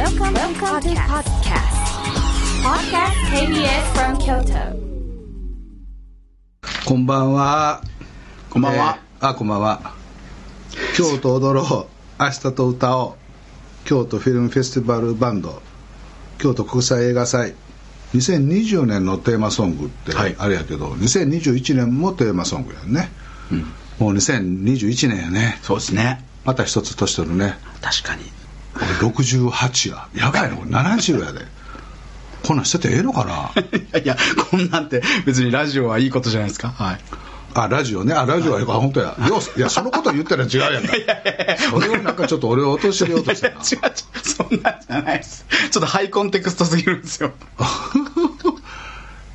Welcome, Welcome to podcast. Podcast KBS from Kyoto. こんばんは。こんばんはえーあ、こんばんは。京都踊ろう、明日と歌おう。京都フィルムフェスティバルバンド、京都国際映画祭。2020年のテーマソングってはいあれやけど、2021年もテーマソングやんね。もう2021年やね。そうですねまた一つ年取るね。確かに俺68や。やばいな、これ70やで。こんなんしててええのかな？いやこんなんて別にラジオはいいことじゃないですか。はい。あラジオね。あラジオは本当や。よういやそのこと言ったら違うやんか。それをなんかちょっと俺を陥れようとして 違う違うそんなんじゃないです。ちょっとハイコンテクストすぎるんですよ。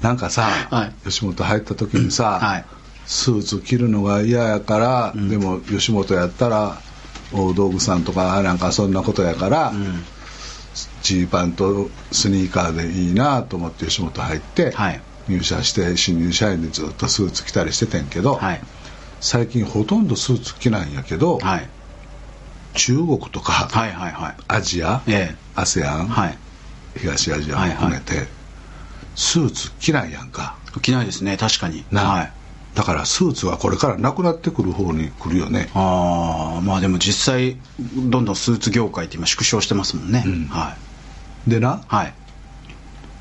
なんかさ、はい。吉本入った時にさ、はい。スーツ着るのが嫌やから、でも吉本やったら大道具さんとかなんかそんなことやからジー、パンとスニーカーでいいなと思って吉本入って、はい。入社して新入社員でずっとスーツ着たりしててんけど、はい。最近ほとんどスーツ着ないんやけど、はい。中国とか、はいはいはい。アジア、ええ。ASEAN、はい。東アジアも含めて、スーツ着ないやんか。着ないですね確かに。な、はいだからスーツはこれからなくなってくる方に来るよね。ああまあでも実際どんどんスーツ業界って今縮小してますもんね、うん。はい。でなはい。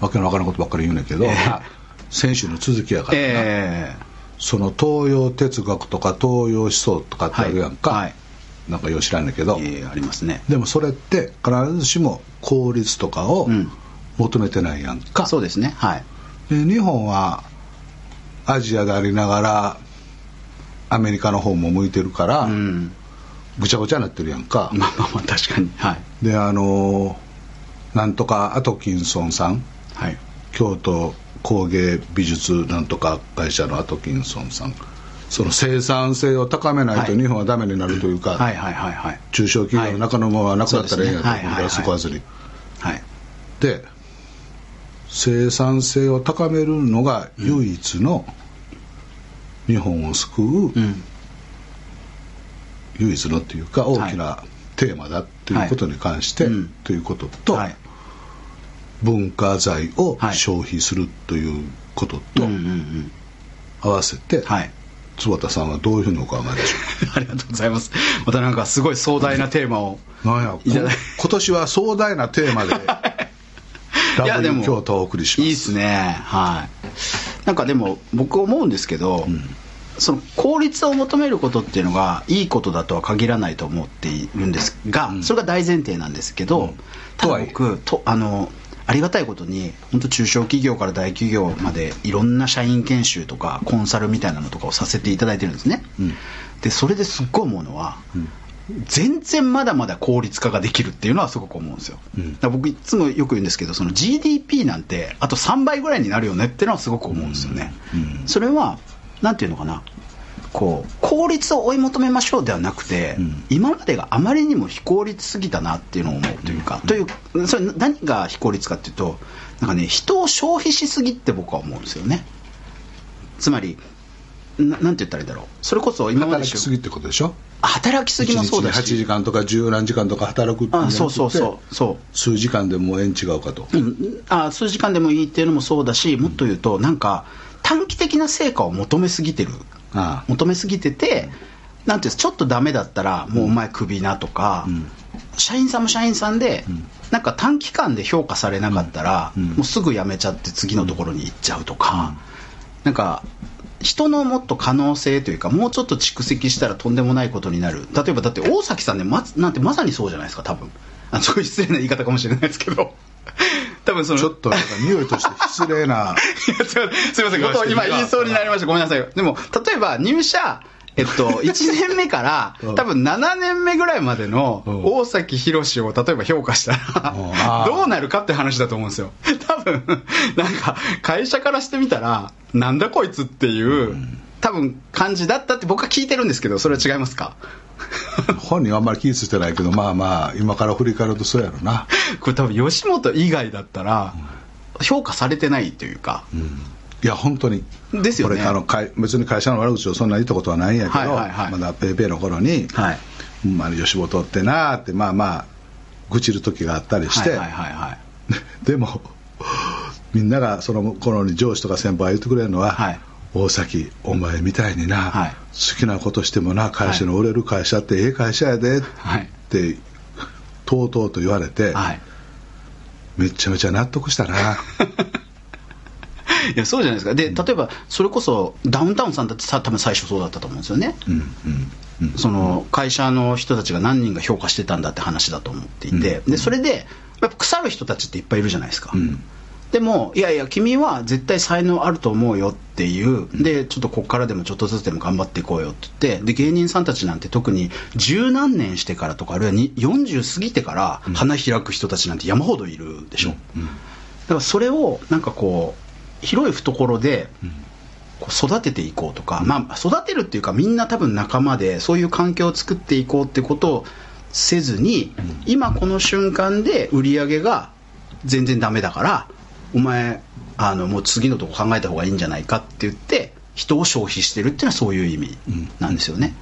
わけのわからんことばっかり言うねんけど、ええ。まあ選手の続きやからな、えその東洋哲学とか東洋思想とかってあるやんか、はい。はいなんかよう知らんねんけど、えええありますね。でもそれって必ずしも効率とかをうん。求めてないやんか、そうですね。はい。で日本はアジアでありながらアメリカの方も向いてるから、うん。ぐちゃぐちゃになってるやんか、まあまあまあ確かに。はい。であのなんとかアトキンソンさん。はい。京都工芸美術なんとか会社のアトキンソンさん。その生産性を高めないとはい。日本はダメになるというか、はいはいはいはい。中小企業の中のままなくなったらええんやと、はい。そうですねはい。はいはいそこはずにはい。で生産性を高めるのが唯一の日本を救う、うん。唯一のっていうか大きなテーマだっていうことに関して、ということと、はい。文化財をはい。消費するということと合わせて、はい。坪田さんはどういうふうにお考えでしょ ありがとうございます。またなんかすごい壮大なテーマをうなんや今年は壮大なテーマで いやでも京都をお送りします。いいっすね。はい。なんかでも僕思うんですけど、その効率を求めることっていうのがいいことだとは限らないと思っているんですが、それが大前提なんですけど、ただ僕とあのありがたいことに本当中小企業から大企業までいろんな社員研修とかコンサルみたいなのとかをさせていただいてるんですね、でそれですっごい思うのは、全然まだまだ効率化ができるっていうのはすごく思うんですよ、だから僕いつもよく言うんですけどその GDP なんてあと3倍ぐらいになるよねっていうのはすごく思うんですよね、それはなんていうのかな。こう効率を追い求めましょうではなくて、今までがあまりにも非効率すぎたなっていうのを思うというか、というそれ何が非効率かっていうとなんかね人を消費しすぎって僕は思うんですよね。つまりななんて言ったらいいんだろう。それこそ今まで働きすぎってことでしょ？働きすぎもそうだ1日しに8時間とか十何時間とか働くってあそうそうそうそう。数時間でもう縁違うかと、うん、あ数時間でもいいっていうのもそうだしもっと言うとなんか短期的な成果を求めすぎてる。ああ。求めすぎててなんていうちょっとダメだったらもうお前クビなとか、社員さんも社員さんで、なんか短期間で評価されなかったら、もうすぐ辞めちゃって次のところに行っちゃうとか、なんか人のもっと可能性というかもうちょっと蓄積したらとんでもないことになる。例えばだって大崎さんねまなんてまさにそうじゃないですか多分。あすごい失礼な言い方かもしれないですけど。多分そのちょっとなんか匂いとして失礼な。すいませんすいませんことを今言いそうになりました。ごめんなさい。でも例えば入社えっと、1年目からうん。多分7年目ぐらいまでのうん。大崎宏を例えば評価したうん。らどうなるかって話だと思うんですよ。多分なんか会社からしてみたらなんだこいつっていう多分感じだったって僕は聞いてるんですけどそれは違いますか？本人はあんまり気ぃついてないけどまあまあ今から振り返るとそうやろな、これ多分吉本以外だったら評価されてないというかいや本当に。ですよね。これあの会別に会社の悪口をそんな言ったことはないんやけど、はいはいはい。まだペイペイの頃に、はい。まあ、吉本ってなーってまあまあ愚痴る時があったりして、はいはいはいはい。でもみんながその頃に上司とか先輩が言ってくれるのは、はい。大崎お前みたいにな、はい。好きなことしてもな会社の売れる会社ってええ会社やでっはい。てとうとうと言われて、はい。めちゃめちゃ納得したな いやそうじゃないですか。で例えばそれこそダウンタウンさんだってさ多分最初そうだったと思うんですよね、その会社の人たちが何人が評価してたんだって話だと思っていて、でそれでやっぱ腐る人たちっていっぱいいるじゃないですか、でもいやいや君は絶対才能あると思うよっていう。でちょっとこっからでもちょっとずつでも頑張っていこうよって言って。で芸人さんたちなんて特に十何年してからとかあるいはに40過ぎてから花開く人たちなんて山ほどいるでしょ、だからそれをなんかこう広い懐でこう育てていこうとか、まあ、育てるっていうかみんな多分仲間でそういう環境を作っていこうってことをせずに、今この瞬間で売り上げが全然ダメだからお前あのもう次のとこ考えた方がいいんじゃないかって言って人を消費してるっていうのはそういう意味なんですよね、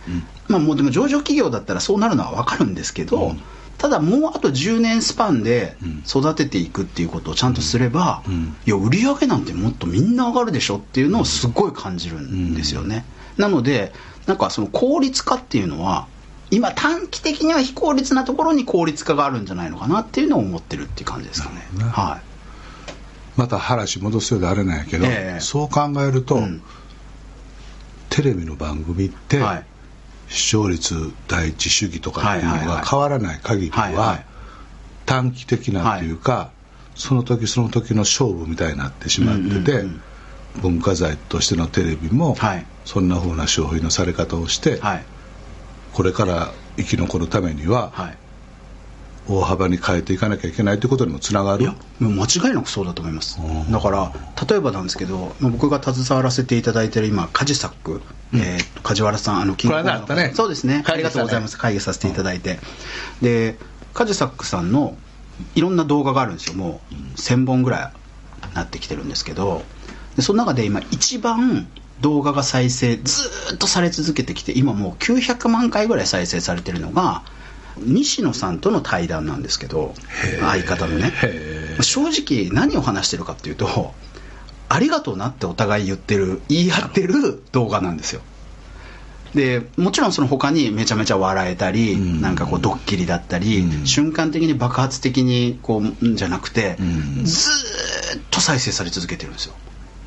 まあもうでも上場企業だったらそうなるのは分かるんですけど、ただもうあと10年スパンで育てていくっていうことをちゃんとすれば、いや売り上げなんてもっとみんな上がるでしょっていうのをすごい感じるんですよね、なのでなんかその効率化っていうのは今短期的には非効率なところに効率化があるんじゃないのかなっていうのを思ってるっていう感じですかね。ね。はい。また話戻すようであれなんやけど、ええ。そう考えると、うん。テレビの番組って、はい視聴率第一主義とかっていうのが変わらない限りは短期的なっていうか、その時その時の勝負みたいになってしまってて、文化財としてのテレビも、はい。そんな風な消費のされ方をして、はい。これから生き残るためにははい大幅に変えていかなきゃいけないということにもつながる？いやもう間違いなくそうだと思います。うんだから例えばなんですけどまあ僕が携わらせていただいてる今カジサック、えーと梶原さんあのキングこのね。そうですね。会議ありがとうございます。会議させていただいて。でカジサックさんのいろんな動画があるんですよ。もう1000本ぐらいなってきてるんですけど。でその中で今一番動画が再生ずーっとされ続けてきて今もう900万回ぐらい再生されてるのが西野さんとの対談なんですけど相方のね。へ正直何を話してるかっていうとありがとうなってお互い言ってる言い合ってる動画なんですよ。でもちろんその他にめちゃめちゃ笑えたり、ん。なんかこうドッキリだったり、うん。瞬間的に爆発的にこうんじゃなくて、ん。ずーっと再生され続けてるんですよ。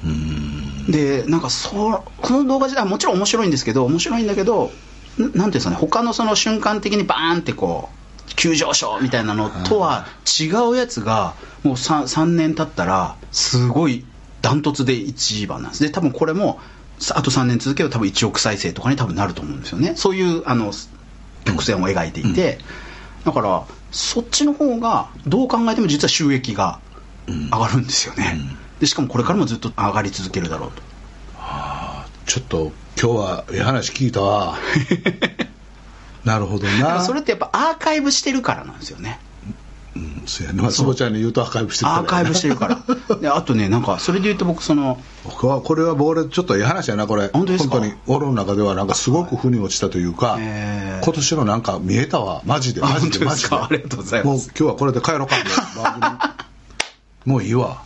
うん。でなんかそうこの動画自体はもちろん面白いんですけど面白いんだけどんなんていうんですかね他のその瞬間的にバーンってこう急上昇みたいなのとは違うやつがもう 3, 3年経ったらすごいダントツで1番なんです。で多分これもさあと3年続けば多分1億再生とかに多分なると思うんですよね。そういうあの曲線を描いていて、だからそっちの方がどう考えても実は収益が上がるんですよね、でしかもこれからもずっと上がり続けるだろうと。ちょっと今日はええ話聞いたわ。なるほどな。それってやっぱアーカイブしてるからなんですよね。うんそうやね。まあ坪ちゃんに言うとアーカイブしてるから。アーカイブしてるから。であとねなんかそれで言うと僕その僕はこれは俺ちょっとええ話やなこれ。本当ですか？に俺の中ではなんかすごく腑に落ちたというか、へー。今年のなんか見えたわ。マジであマジでマジで。ありがとうございます。もう今日はこれで帰ろうか。もういいわ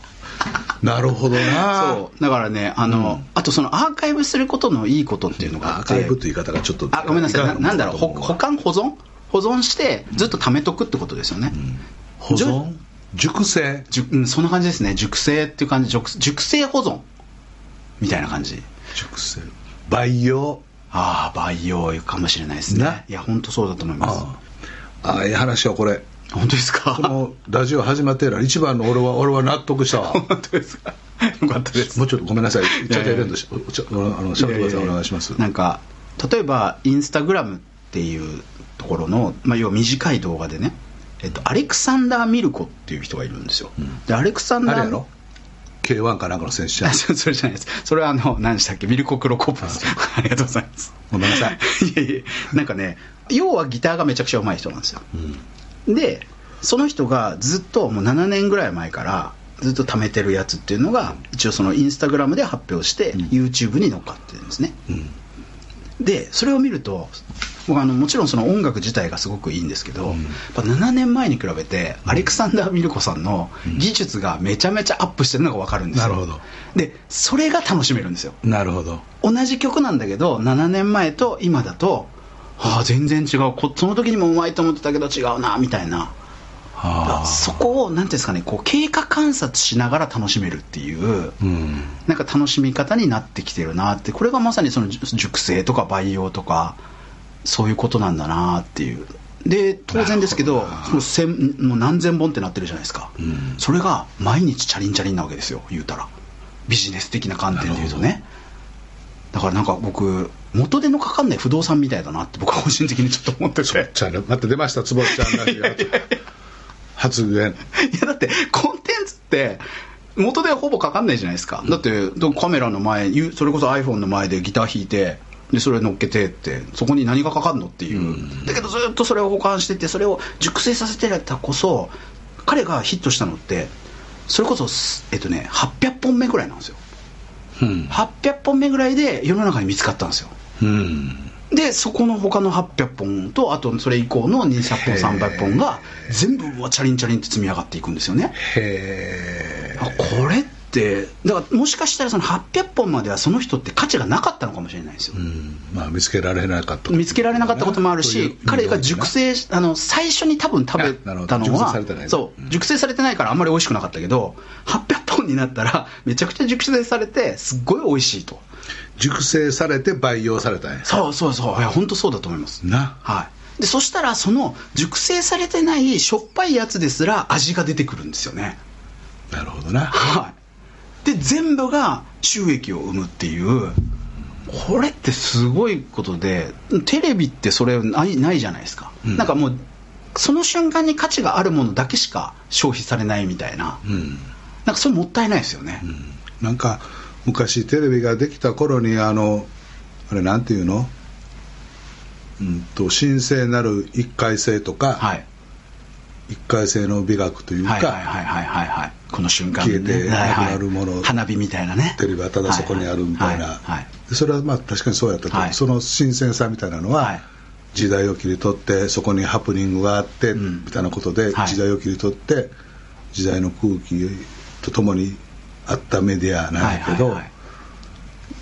なるほどな。そう。だからねあの、あとそのアーカイブすることのいいことっていうのがアーカイブという言い方がちょっとあごめんなさい。ななんだろう。保管保存？保存してずっと貯めとくってことですよね、保存？熟成？うん、そんな感じですね。熟成っていう感じ。熟熟成保存？みたいな感じ。熟成。培養？ああ培養かもしれないですな？ねいや本当そうだと思います。ああ。ええ話はこれ本当ですか？このラジオ始まって以来一番の俺は俺は納得したわ。本当ですか？よかったです。もうちょっとごめんなさい。ちょっといやいやイベントしちょあのしゃべってくださいお願いします。なんか例えばインスタグラムっていうところの、まあ、要は短い動画でね、えっと、アレクサンダー・ミルコっていう人がいるんですよ、でアレクサンダーあれやろ？K1 かなんかの選手やあそそれじゃないです。それはあの何でしたっけ？ミルコ・クロコップですありがとうございます。ごめんなさい。いやいやなんかね要はギターがめちゃくちゃ上手い人なんですよ、でその人がずっともう7年ぐらい前からずっと貯めてるやつっていうのが一応そのインスタグラムで発表して、YouTube に乗っかってるんですね、でそれを見ると僕あのもちろんその音楽自体がすごくいいんですけど、やっぱ7年前に比べてアレクサンダー・ミルコさんの技術がめちゃめちゃアップしてるのが分かるんですよ、なるほど。でそれが楽しめるんですよ。なるほど。同じ曲なんだけど7年前と今だとああ全然違う。こその時にもうまいと思ってたけど違うなみたいな。はあそこをなんていうんですかねこう経過観察しながら楽しめるっていう、うん。なんか楽しみ方になってきてるなってこれがまさにその熟熟成とか培養とかそういうことなんだなっていう。で当然ですけどその千もう何千本ってなってるじゃないですか、うん。それが毎日チャリンチャリンなわけですよ言うたら。ビジネス的な観点で言うとね。だからなんか僕元手のかかんない不動産みたいだなって僕は個人的にちょっと思ってて。ちゃんまた出ました坪ちゃん。らしいやつ発言いやだってコンテンツって元でほぼかかんないじゃないですか、だってカメラの前ゆそれこそ iPhone の前でギター弾いてでそれ乗っけてってそこに何がかかるのっていう、だけどずっとそれを保管しててそれを熟成させてたこそ彼がヒットしたのってそれこそえっとね800本目ぐらいなんですよ。うん。800本目ぐらいで世の中に見つかったんですようん。でそこの他の800本とあとそれ以降の200本300本が全部うわチャリンチャリンって積み上がっていくんですよね。へえあこれってだからもしかしたらその800本まではその人って価値がなかったのかもしれないですよ、うん。まあ見つけられなかった。見つけられなかったこともあるし彼が熟成しあの最初に多分食べたのは熟成されてないそう熟成されてないからあんまり美味しくなかったけど800本になったらめちゃくちゃ熟成されてすっごい美味しいと熟成されて培養されたんや。そうそうそう。いや本当そうだと思います。なはい。でそしたらその熟成されてないしょっぱいやつですら味が出てくるんですよね。なるほどな。はい、で全部が収益を生むっていう。これってすごいことでテレビってそれないないじゃないですか、うん。なんかもうその瞬間に価値があるものだけしか消費されないみたいな、うん。なんかそれもったいないですよね、なんか昔テレビができた頃にあのあれなんていうの？うんと神聖なる一回性とか、はい。一回性の美学というか、はいはいはいはいはいはい。この瞬間消えてはいはいなくなるもの花火みたいなね。テレビはただそこにあるみたいな、はいはいそれはまあ確かにそうやったけど、はい。その新鮮さみたいなのは、はい。時代を切り取ってそこにハプニングがあって、うん。みたいなことで、はい。時代を切り取って時代の空気とともにあったメディアなんやけど、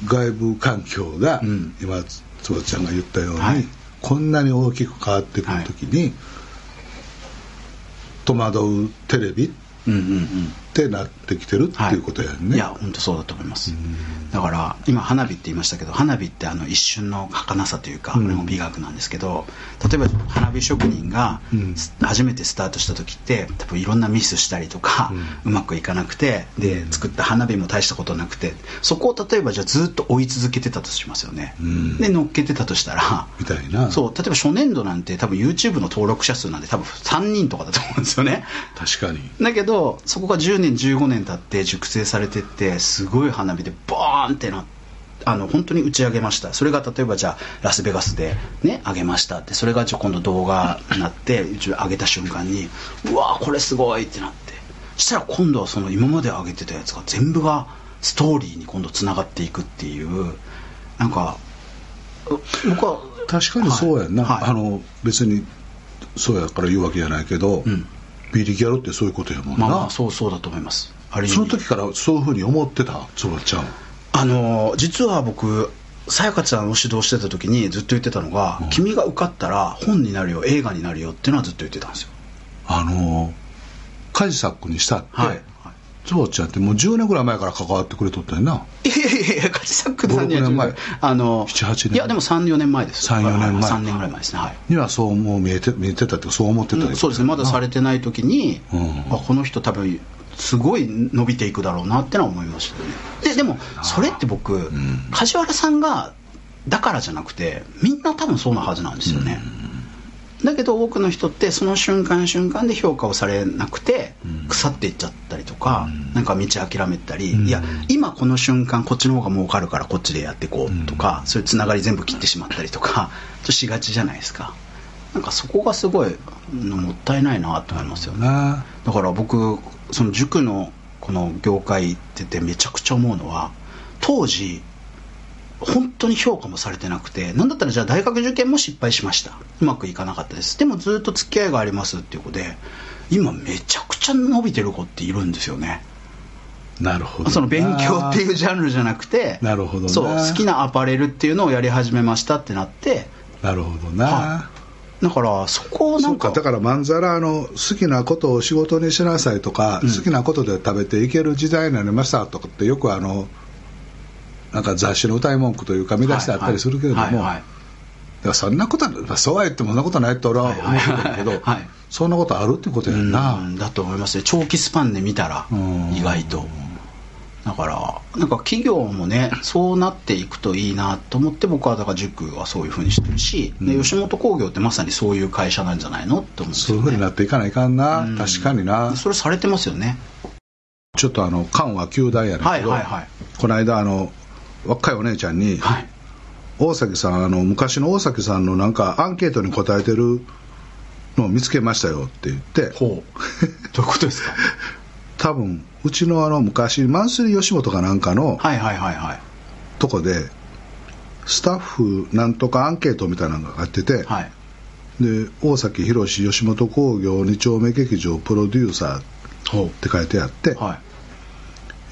外部環境が、うん。今つばちゃんが言ったように、はい。こんなに大きく変わってくる時に、戸惑うテレビっうんうんうんてなってきてるっていうことやんね、いや本当そうだと思います。だから今花火って言いましたけど花火ってあの一瞬の儚さというか、うん。これも美学なんですけど例えば花火職人がうん。初めてスタートした時って多分いろんなミスしたりとか、うまくいかなくてで作った花火も大したことなくてそこを例えばじゃあずっと追い続けてたとしますよね、うん。で乗っけてたとしたらみたいな。そう例えば初年度なんて多分 YouTube の登録者数なんて多分3人とかだと思うんですよね。確かに。だけどそこが10年15年経って熟成されてってすごい花火でボーンってなあの本当に打ち上げました。それが例えばじゃあラスベガスでね上げましたってそれがじゃあ今度動画になってうち上げた瞬間にうわーこれすごいってなって。そしたら今度はその今まで上げてたやつが全部がストーリーに今度つながっていくっていうなんかう僕は確かにそうやんな、はい。はい。あの別にそうやから言うわけじゃないけど、うんビリギャルってそういうことやもんな、まあまあそうそうだと思います。あその時からそういうふうに思ってた？つばちゃんあの実は僕さやかちゃんを指導してた時にずっと言ってたのが、うん。君が受かったら本になるよ映画になるよっていうのはずっと言ってたんですよ。あのカジサックにしたって、はいつばちゃんってもう10年ぐらい前から関わってくれとったんやな。いやいやいやカジサックさんには5 6年前あの7 8年。いやでも34年前です。3 4年前。3年ぐらい前ですねはい。にはそうもう見えて見えてたってそう思ってたうんそうですね。まだされててない時に、うん。あこの人多分すごい伸びていくだろうなってのは思いましたね。ででもそれって僕、ん。梶原さんがだからじゃなくてみんな多分そうなはずなんですよね、だけど多くの人ってその瞬間瞬間で評価をされなくてうん。腐っていっちゃったりとか、なんか道諦めたり、うん。いや今この瞬間こっちの方が儲かるからこっちでやっていこうとか、そういうつながり全部切ってしまったりとかとしがちじゃないですか。なんかそこがすごいうんもったいないなと思いますよね。なだから僕その塾のこの業界っててめちゃくちゃ思うのは当時本当に評価もされてなくてなんだったらじゃあ大学受験も失敗しました。うまくいかなかったです。でもずっと付き合いがありますっていう子で今めちゃくちゃ伸びてる子っているんですよね。なるほどその勉強っていうジャンルじゃなくてなるほどな。そう好きなアパレルっていうのをやり始めましたってなってなるほどな、はだからそこをなんかだからまんざらあの好きなことを仕事にしなさいとか、好きなことで食べていける時代になりましたとかってよくあのなんか雑誌の歌い文句というか見出してあったりするけれども、はいはいはいそんなことそうは言ってもそんなことないって俺は思ってるんだけど、はいはいそんなことあるってことやんな、うんだと思いますね。長期スパンで見たらうん。意外と。だからなんか企業もねそうなっていくといいなと思って僕はだから塾はそういうふうにしてるし、で吉本興業ってまさにそういう会社なんじゃないのって思うんですよ、ね、そういうふうになっていかないかんな、うん。確かにな。それされてますよね。ちょっとあの緩和球大やねんけど、はいはいはい。この間あの若いお姉ちゃんに、はい。大崎さんあの昔の大崎さんのなんかアンケートに答えてるのを見つけましたよって言って。ほう。どういうことですか？多分うちのあの昔マンスリー吉本かなんかのはいはいはいはい。とこでスタッフなんとかアンケートみたいなのがあってて、はい。で大崎宏吉本興業2丁目劇場プロデューサーほって書いてあって、はい。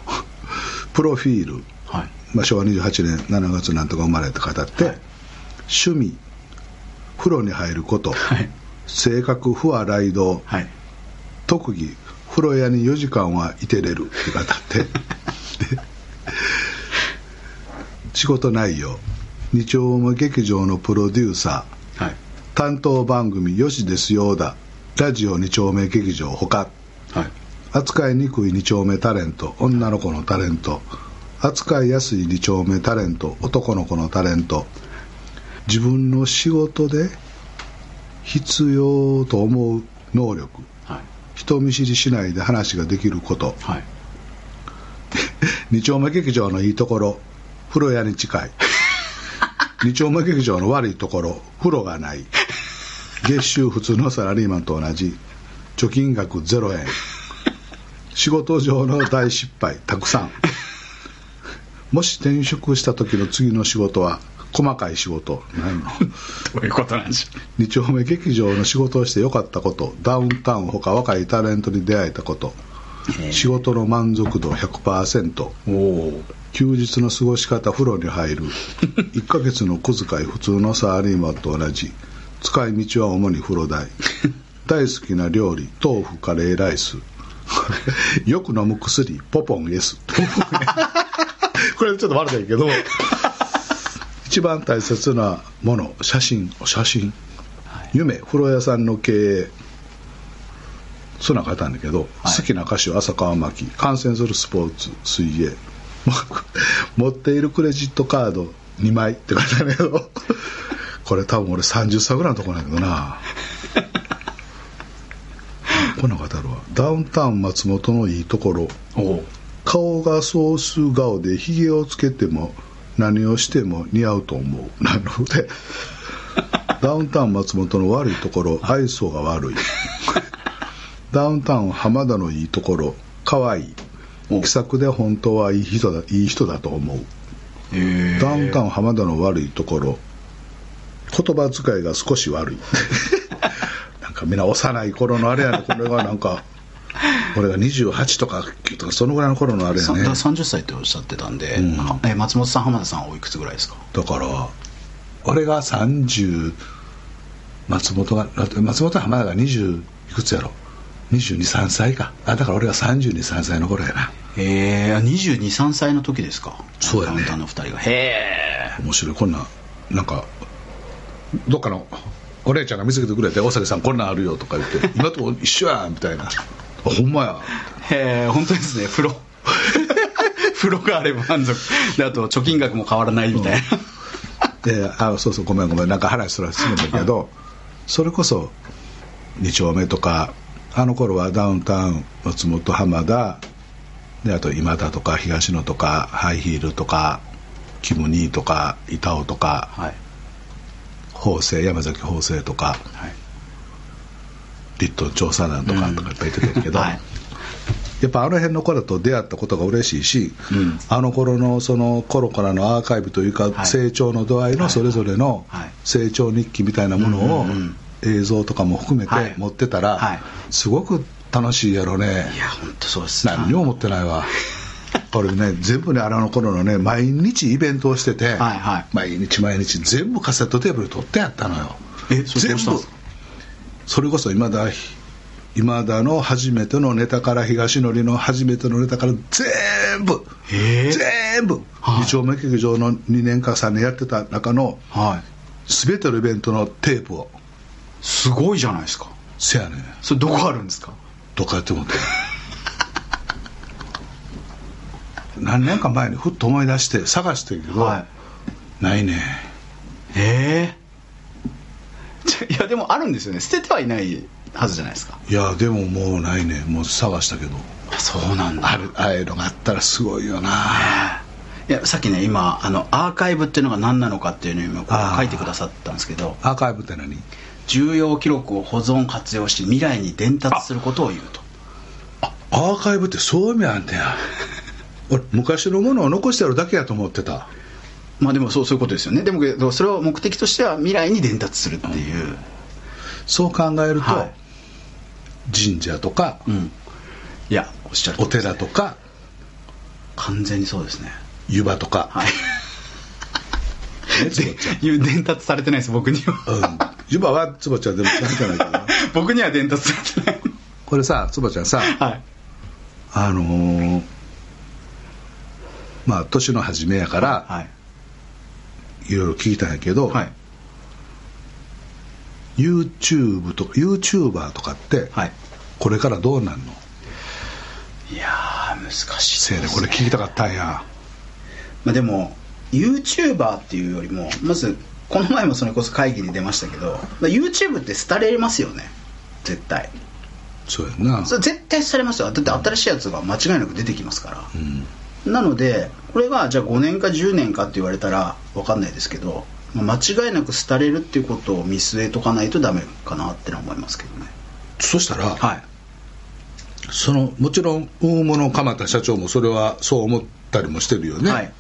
プロフィール、はいまあ、昭和28年7月なんとか生まれって書いてあって、はい。趣味風呂に入ること、はい。性格不和雷道はい。特技風呂屋に4時間はいてれるって書いてあって。で仕事内容二丁目劇場のプロデューサーはい。担当番組「よしですよ」だラジオ二丁目劇場ほかはい。扱いにくい二丁目タレント女の子のタレント扱いやすい二丁目タレント男の子のタレント。自分の仕事で必要と思う能力。はい。人見知りしないで話ができること。はい。二丁目劇場のいいところ風呂屋に近い。二丁目劇場の悪いところ風呂がない。月収普通のサラリーマンと同じ。貯金額0円。仕事上の大失敗たくさんもし転職した時の次の仕事は細かい仕事何の？どういうことなんでしょ二丁目劇場の仕事をしてよかったことダウンタウンほか若いタレントに出会えたこと。仕事の満足度100%うおお。休日の過ごし方風呂に入る。1ヶ月の小遣い普通のサラリーマンと同じ。使い道は主に風呂代。大好きな料理豆腐カレーライス。よく飲む薬ポポン S これちょっと悪いけど一番大切なもの写真写真。夢風呂屋さんの経営。そんなん書いてあるんだけど、はい。好きな歌手浅川真紀観戦するスポーツ水泳。持っているクレジットカード2枚。って書いてあるんだけどこれ多分俺30歳ぐらいのとこなんだけどな。こんなん書いてあるわダウンタウン松本のいいところ顔がソース顔でひげをつけても何をしても似合うと思う。なのでダウンタウン松本の悪いところ 愛想が悪い。ダウンタウン浜田のいいところ可愛い。お気さくで本当はいい人だいい人だと思う。ダウンタウン浜田の悪いところ言葉遣いが少し悪い。なんかみんな幼い頃のあれやねこれがなんか俺が28とか9とかそのぐらいの頃のあれやね。さだ30歳っておっしゃってたんで、うん。はえ松本さん浜田さんはおいくつぐらいですか？だから俺が30松本が松本浜田が20いくつやろ？223歳か。あだから俺が323歳の頃やな。へえ223歳の時ですか？そうやね。ダウンの2人が。へえ面白い。こんななんかどっかのお姉ちゃんが見つけてくれて「大崎さんこんなんあるよ」とか言って「今と一緒やん」みたいな「あほんまや。へえ本当ですね。風呂。風呂があれば満足。であと貯金額も変わらないみたいな、」であそうそうごめんごめん。なんか話すらするんだけどそれこそ2丁目とかあの頃はダウンタウン松本浜田であと今田とか東野とかハイヒールとかキム・ニーとか板尾とかはい。法政山崎法政とかはいリットン調査団とかとかいっぱい出てるけど、はい。やっぱあの辺の頃と出会ったことが嬉しいし、うん。あの頃のその頃からのアーカイブというか、はい。成長の度合いのそれぞれのはい。成長日記みたいなものをうんうんうん。映像とかも含めはい。て持ってたら、はい。すごく楽しいやろね。いや本当そうです。何にも持ってないわ。俺ね全部ねあの頃のね毎日イベントをしてて、はいはい。毎日毎日全部カセットテープで撮ってやったのよ。え全部それこそ今田今田の初めてのネタから東のりの初めてのネタから全部全部はい。二丁目劇場の2年か3年やってた中のはい。全てのイベントのテープを。すごいじゃないですか。せやねん。それどこあるんですか？どっかやってもって 何年か前にふっと思い出して探してるけど、はい。ないねええ いやでもあるんですよね。捨ててはいないはずじゃないですか。いやでももうないね。もう探したけど。あそうなんあるああいうのがあったらすごいよな。いやさっきね今あのアーカイブっていうのが何なのかっていうのを今こあ。ーう書いてくださったんですけど。アーカイブって何？重要記録を保存活用し未来に伝達することを言うと。アーカイブってそういう意味あんねや。俺昔のものを残してあるだけやと思ってたまあでもそうそういうことですよね。でもけどそれを目的としては未来に伝達するっていう、そう考えると、はい。神社とかうん。いやおっしゃるね寺とか。完全にそうですね。湯葉とか、はい。伝達されてないです僕には。うん、湯葉はつぼちゃんでも関係ないからな。僕には伝達されてない。これさつぼちゃんさはい。あのーまあ年の初めやから、はいいろいろ聞いたんやけど、はい。YouTube とか YouTuber とかって、はい。これからどうなんの？いやー難しいせいでこれ聞きたかったんや。まあ、でも YouTuber っていうよりもまずこの前もそれこそ会議に出ましたけど、まあ、YouTube って廃れますよね。絶対。そうやんな。それ絶対廃れますよ。だって新しいやつが間違いなく出てきますから、うん。なのでこれがじゃあ5年か10年かって言われたら分かんないですけど、まあ間違いなく廃れるっていうことを見据えとかないとダメかなってのは思いますけどね。そしたら、はい。そのもちろん大物鎌田社長もそれはそう思ったりもしてるよね、はい。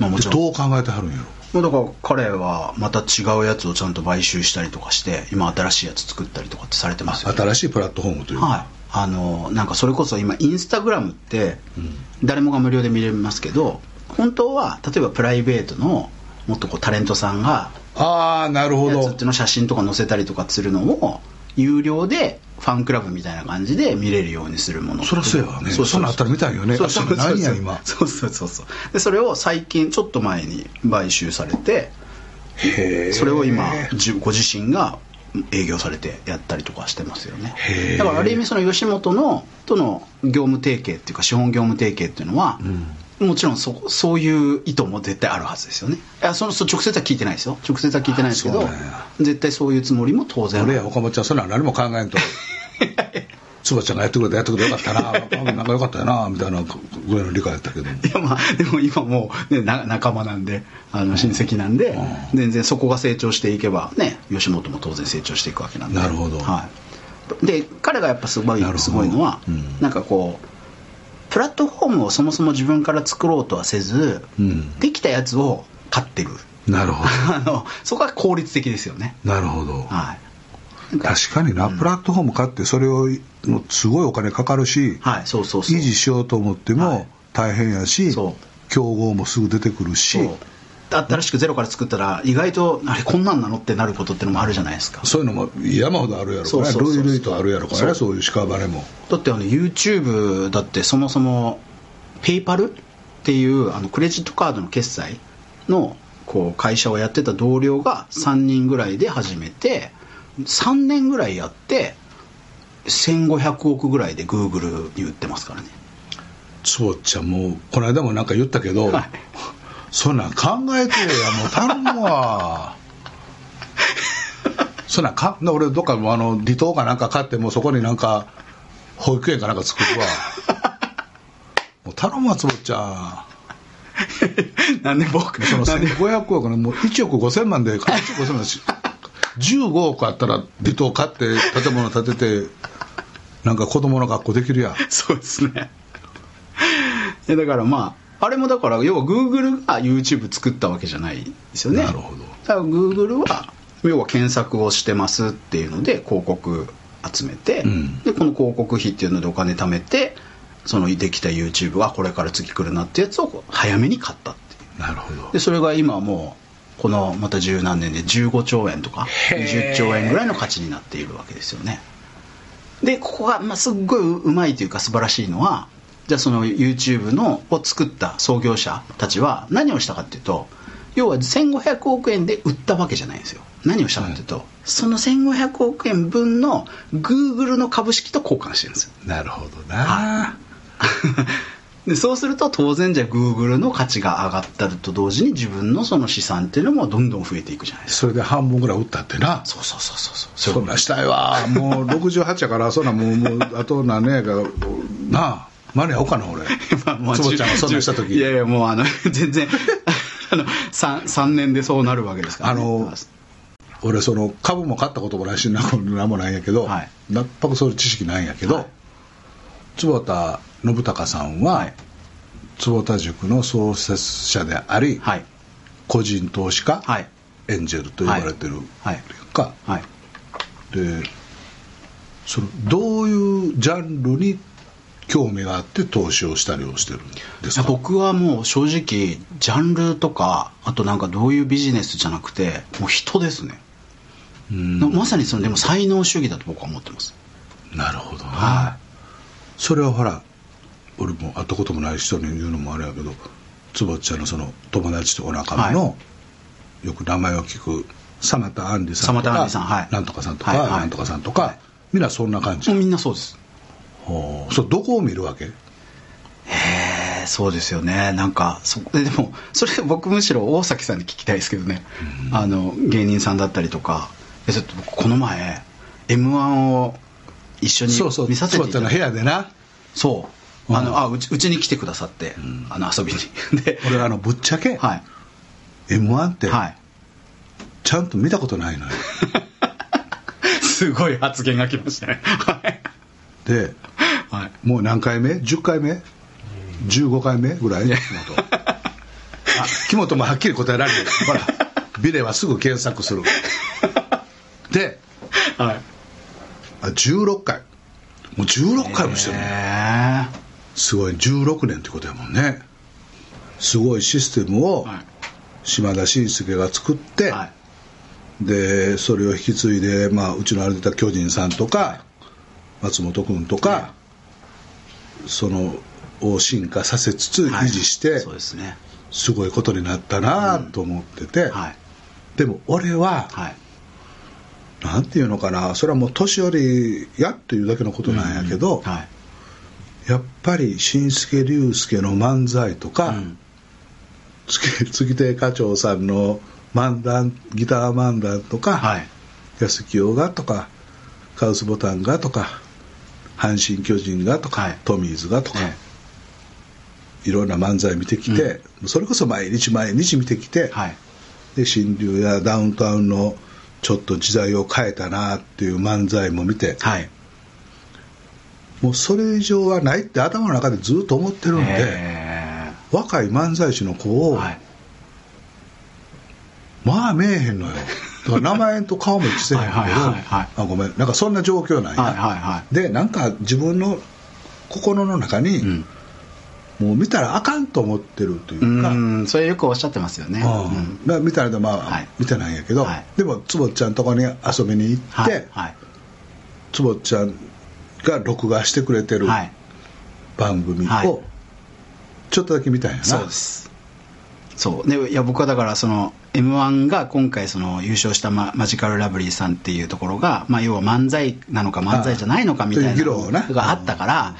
まあもでちろん。どう考えてはるんやろ？まあだから彼はまた違うやつをちゃんと買収したりとかして今新しいやつ作ったりとかってされてますよね。新しいプラットフォームというか、はいあのなんかそれこそ今インスタグラムって誰もが無料で見れますけど本当は例えばプライベートのもっとこうタレントさんがああなるほど。やつっての写真とか載せたりとかするのを有料でファンクラブみたいな感じで見れるようにするもの。そりゃそうやわね。そんなんあったら見たいよね。そうそう。あそれ何や今。そうそうそうそう。でそれを最近ちょっと前に買収されてへえそれを今じご自身が営業されてやったりとかしてますよね。だからある意味その吉本のとの業務提携っていうか資本業務提携っていうのは、もちろんそそういう意図も絶対あるはずですよね。いやそのそ直接は聞いてないですよ。直接は聞いてないですけど絶対そういうつもりも当然。俺や岡本ちゃんそんなん何も考えんと つばちゃんがやってくれたやってくれてよかったな。なんかよかったよなみたいなぐらいの理解やったけど。いやまあでも今もう、ね、な仲間なんであの親戚なんで、全然そこが成長していけばね吉本も当然成長していくわけなんで。なるほど。はい、で彼がやっぱすごいすごいのは、うん。なんかこうプラットフォームをそもそも自分から作ろうとはせず、うん。できたやつを買ってる。なるほ あのそこは効率的ですよね。どなるほど。はい確かにな、プラットフォーム買ってそれをもうすごいお金かかるし、はいそうそうそう。維持しようと思ってはい。も大変やし、そう。競合もすぐ出てくるし。新しくゼロから作ったら意外とあれこんなんなのってなることってのもあるじゃないですか。そういうのも山ほどあるやろからね。そうそうそうそう。類々とあるやろからねそう。いう屍も。だってあの YouTube だってそもそもペイパルっていうあのクレジットカードの決済のこう会社をやってた同僚が3人ぐらいで始めて3年ぐらいやって1500億ぐらいで Google に売ってますからね。つぼちゃんもこの間もなんか言ったけど、はい。そんなん考えてやもう頼むわ。そんなんか俺どっかもあの離島かなんか買ってもうそこになんか保育園かなんか作るわ。もう頼むわつぼちゃん。なんで僕そのなんで1500億のもう1億5000万で1億5000万15億あったら離島買って建物建ててなんか子供の学校できるやん。そうですね。でだからまああれもだから要はグーグルが YouTube 作ったわけじゃないですよね。なるほど。だからグーグルは要は検索をしてますっていうので広告集めて、うん。でこの広告費っていうのでお金貯めてそのできた YouTube はこれから次来るなってやつを早めに買ったっていう。なるほど。でそれが今もうこのまた十何年で15兆円とかへー。20兆円ぐらいの価値になっているわけですよね。でここがまあすっごいうまいというか素晴らしいのはじゃあその YouTube のを作った創業者たちは何をしたかっていうと要は1500億円で売ったわけじゃないんですよ。何をしたかっていうと、その1500億円分の Google の株式と交換してるんですよ。なるほどな、はでそうすると当然じゃあ Google の価値が上がったと同時に自分のその資産っていうのもどんどん増えていくじゃないですか。それで半分ぐらい売ったってな。そうそうそうそうそうそんなしたいわもう68やからそんなもうもうあと何年やからなあ間に合おうかな俺。まあもうつぼちゃんがそんなした時。いやいやもうあの 全然 あの 3, 3年でそうなるわけですから、ね、あの俺その株も買ったこともないし何もないんやけど、はい。全くそういう知識ないんやけど、はい。坪田信孝さんは、はい。坪田塾の創設者であり、はい。個人投資家、はい。エンジェルと呼ばれてる、はい。か。はい。でそのどういうジャンルに興味があって投資をしたりをしてるんですか？僕はもう正直ジャンルとかあとなんかどういうビジネスじゃなくてもう人ですね、うん。まさにそのでも才能主義だと僕は思ってます。なるほどな、はそれはほら俺も会ったこともない人に言うのもあれやけど坪ちゃんのその友達とお仲間の、はよく名前を聞く様田杏里さんとか里さんはい。なんとかさんとか、はいはい。なんとかさんとか、はい。みんなそんな感じ、もうみんなそうです。ほう。そうどこを見るわけ？へえそうですよね。なんかそででもそれ僕むしろ大崎さんに聞きたいですけどね、あの芸人さんだったりとか。えちょっと僕この前 m 1を一緒にそうそう。見させて坪ちゃんのいただいて部屋でな。そうあの、うん。あうちうちに来てくださって、あの遊びに。で 俺あのぶっちゃけ、はい。m 1ってはい。ちゃんと見たことないのよ。すごい発言が来ましたね。はい。ではい。もう何回目 ?10 回目 ?15 回目ぐらい？木本あ木本もはっきり答えられる。ほらビデはすぐ検索する。ではい。あ16回。もう16回もしてるの、へすごい16年ってことやもんね。すごいシステムをはい。島田紳介が作って、えはい。でそれを引き継いで、まあ、うちのあれでた巨人さんとか松本君とか、そのを進化させつつ維持して、はいそうですね。すごいことになったなと思ってて、はい。でも俺は、はい。なんていうのかなそれはもう年寄りやっていうだけのことなんやけど、はいやっぱり新助竜介の漫才とか、うん。月月亭課長さんの漫談ギター漫談とか、はい。安清がとかカウスボタンがとか阪神・巨人がとか、はい。トミーズがとか、えい。ろんな漫才見てきて、それこそ毎日毎日見てきて、えはい。で新流やダウンタウンのちょっと時代を変えたなっていう漫才も見てはいもうそれ以上はないって頭の中でずっと思ってるんで、え若い漫才師の子を、えはい。まあ見えへんのよ。名前と顔も一致せへんけど あごめん。なんかそんな状況なんや、はいはいはでなんか自分の心の中に、いうん。もう見たらあかんと思ってるというか、うんそれよくおっしゃってますよね。うんうん。まあ見たらまあ、はい。見てないんやけど、はい。でも坪ちゃんとこに遊びに行って、はいはい。坪ちゃんが録画してくれてるはい。番組はい。をちょっとだけ見たんやな、そうです。そう。でいや僕はだからその m 1が今回その優勝したママジカルラブリーさんっていうところが、まあ、要は漫才なのか漫才じゃないのかみたいなのがあったから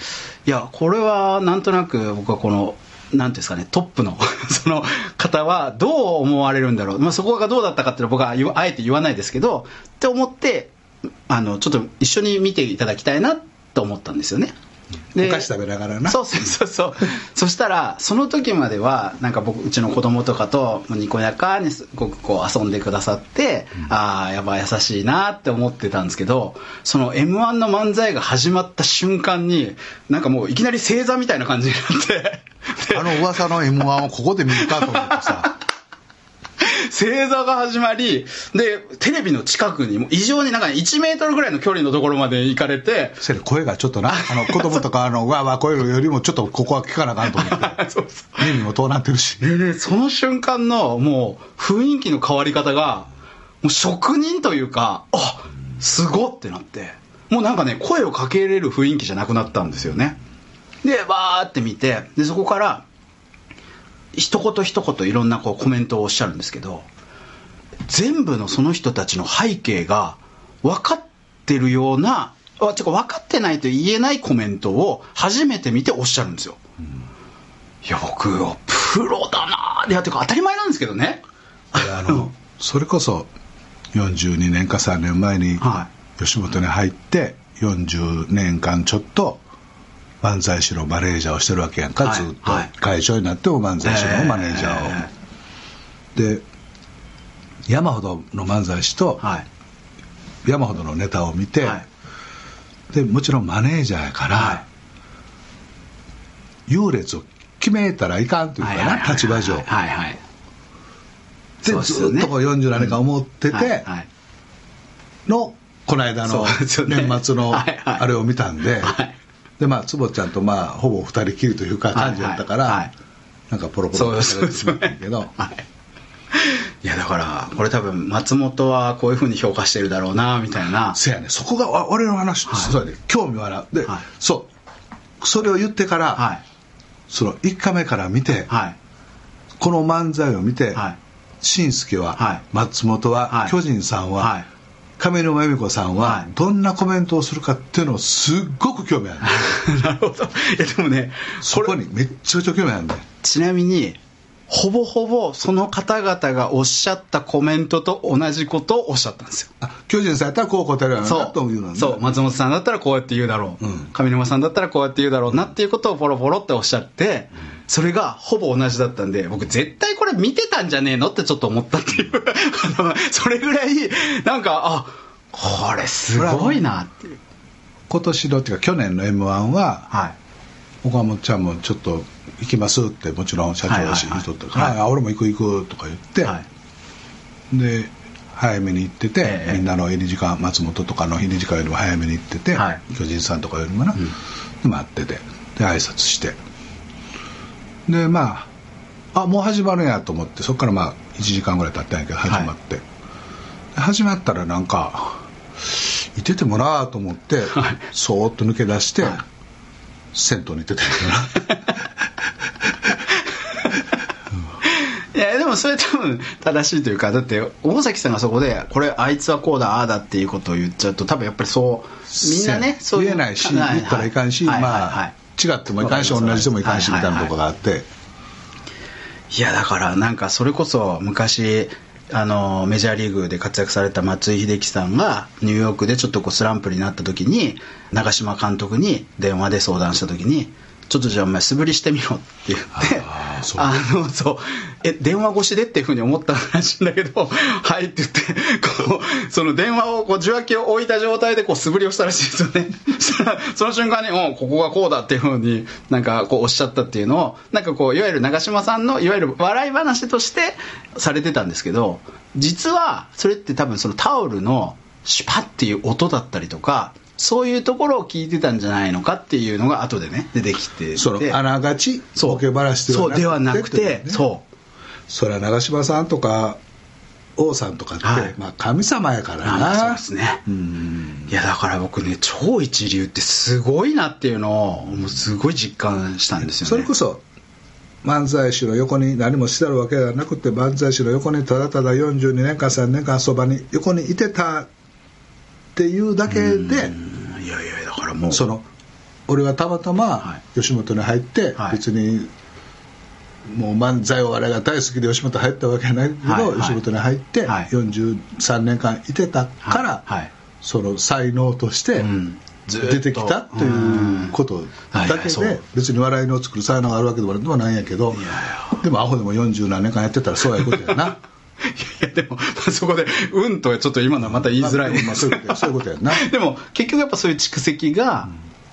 いやこれはなんとなく僕はこのなんていうんですかねトップの その方はどう思われるんだろう、まあ、そこがどうだったかっていうのは僕はあえて言わないですけどって思ってあのちょっと一緒に見ていただきたいなと思ったんですよね。でお菓子食べながらな。そうそうそうそう。そしたらその時まではなんか僕うちの子供とかとにこやかにすごくこう遊んでくださって、ああやばい優しいなって思ってたんですけどその m 1の漫才が始まった瞬間になんかもういきなり正座みたいな感じになって。であの噂の m 1をここで見るかと思ってさ 正座が始まりでテレビの近くにもう異常になんか1メートルぐらいの距離のところまで行かれてせやね声がちょっとな。あの子供とかあのわーわー声よりもちょっとここは聞かなあかんと思って。そうそう。耳も遠なってるし。でねその瞬間のもう雰囲気の変わり方がもう職人というかあすごってなって。もうなんかね声をかけれる雰囲気じゃなくなったんですよね。でバーって見てでそこから一言一言いろんなこうコメントをおっしゃるんですけど全部のその人たちの背景が分かってるようなあちょ分かってないと言えないコメントを初めて見ておっしゃるんですよ、いや僕プロだなぁいやてか当たり前なんですけどね。あのそれこそ42年か3年前には吉本に入って40年間ちょっと漫才師のマネージャーをしてるわけやんか、はいずっと、はい。会長になっても漫才師のマネージャーを、で山ほどの漫才師とはい。山ほどのネタを見て、はい。でもちろんマネージャーやから、はい。優劣を決めたらいかんというかな、はいはいはい立場上、はいはい。でね。ずっとこう40年間思ってて、はいはい。のこの間の年末のはいはい。あれを見たんで、はいでまあ坪ちゃんとまあほぼ二人きりというか感じだったから、はいはいはい。なんかポロポロそうでけど、はい。いやだからこれ多分松本はこういうふうに評価してるだろうなみたいな。せやね。そこがわ俺の話、はい。そうやね。興味はなで、はい。そう。それを言ってから、はい。その1回目から見て、はい。この漫才を見て、はい。紳助は、はい。松本は、はい。巨人さんは、はい上沼恵美子さんは、はいどんなコメントをするかっていうのをすっごく興味ある。なるほど。いやでもねそこにめっちゃくちゃ興味あるんだよ。ちなみにほぼほぼその方々がおっしゃったコメントと同じことをおっしゃったんですよ。あ巨人さんやったらこう答えるよなそう。というのはね。そう。松本さんだったらこうやって言うだろう、うん。上沼さんだったらこうやって言うだろうなっていうことをポロポロっておっしゃってそれがほぼ同じだったんで僕絶対これ見てたんじゃねえの？ってちょっと思ったっていう。あ のそれぐらいなんかあこれすごいなっていう。今年のっていうか去年の m 1ははい。岡本ちゃんもちょっと行きますってもちろん社長だしはいはいはい。人とか、あ俺も行く行くとか言って、はい。で早めに行ってて、ええ。みんなの入り時間松本とかの入り時間よりも早めに行ってて、はい。巨人さんとかよりもな、で待っててで挨拶してでまああもう始まるんやと思ってそこからまあ1時間ぐらい経ったんやけど始まって、で始まったらなんかいててもなあと思って、はい。そーっと抜け出して、はい。銭湯に行ってたんや いやでもそれ多分正しいというかだって大崎さんがそこでこれあいつはこうだああだっていうことを言っちゃうと多分やっぱりそうみんなねそういう言えないし、は言ったらいかんし、はいまあ、はい。はい違ってもいかんし同じでもいかんしみたいなとこがあって、いやだからなんかそれこそ昔あのメジャーリーグで活躍された松井秀喜さんがニューヨークでちょっとこうスランプになった時に長嶋監督に電話で相談した時に「ちょっとじゃあお前素振りしてみろ」って言ってあのそう。え電話越しでっていうふうに思ったらしいんだけど「はい」って言ってこうその電話をこう受話器を置いた状態でこう素振りをしたらしいですよね。その瞬間に「おここがこうだ」っていうふうになんかこうおっしゃったっていうのをなんかこういわゆる長嶋さんのいわゆる笑い話としてされてたんですけど実はそれって多分そのタオルのシュパっていう音だったりとかそういうところを聞いてたんじゃないのかっていうのが後でね出てきてて。そのあながちボケ話ではなくて。そうではなくて、ね。そう。それは長嶋さんとか王さんとかって、はい。まあ、神様やからあなそうですね。うん。いやだから僕ね超一流ってすごいなっていうのをもうすごい実感したんですよね。それこそ漫才師の横に何もしてあるわけではなくて漫才師の横にただただ42年間3年間そばに横にいてたっていうだけでうん。いやいやだからもう。その俺はたまたはま吉本に入って、はい。別にもう漫才お笑いが大好きで吉本入ったわけじゃないけど、はい。はい。吉本に入ってはい。43年間いてたから、はい。はい。その才能として出てきたということだけで別に笑いの作る才能があるわけでもないんやけどでもアホでも40何年間やってたらそういうことやな いやでもそこで「うん」とはちょっと今のはまた言いづらい。まあそういうことやそういうことやな。でも結局やっぱそういう蓄積が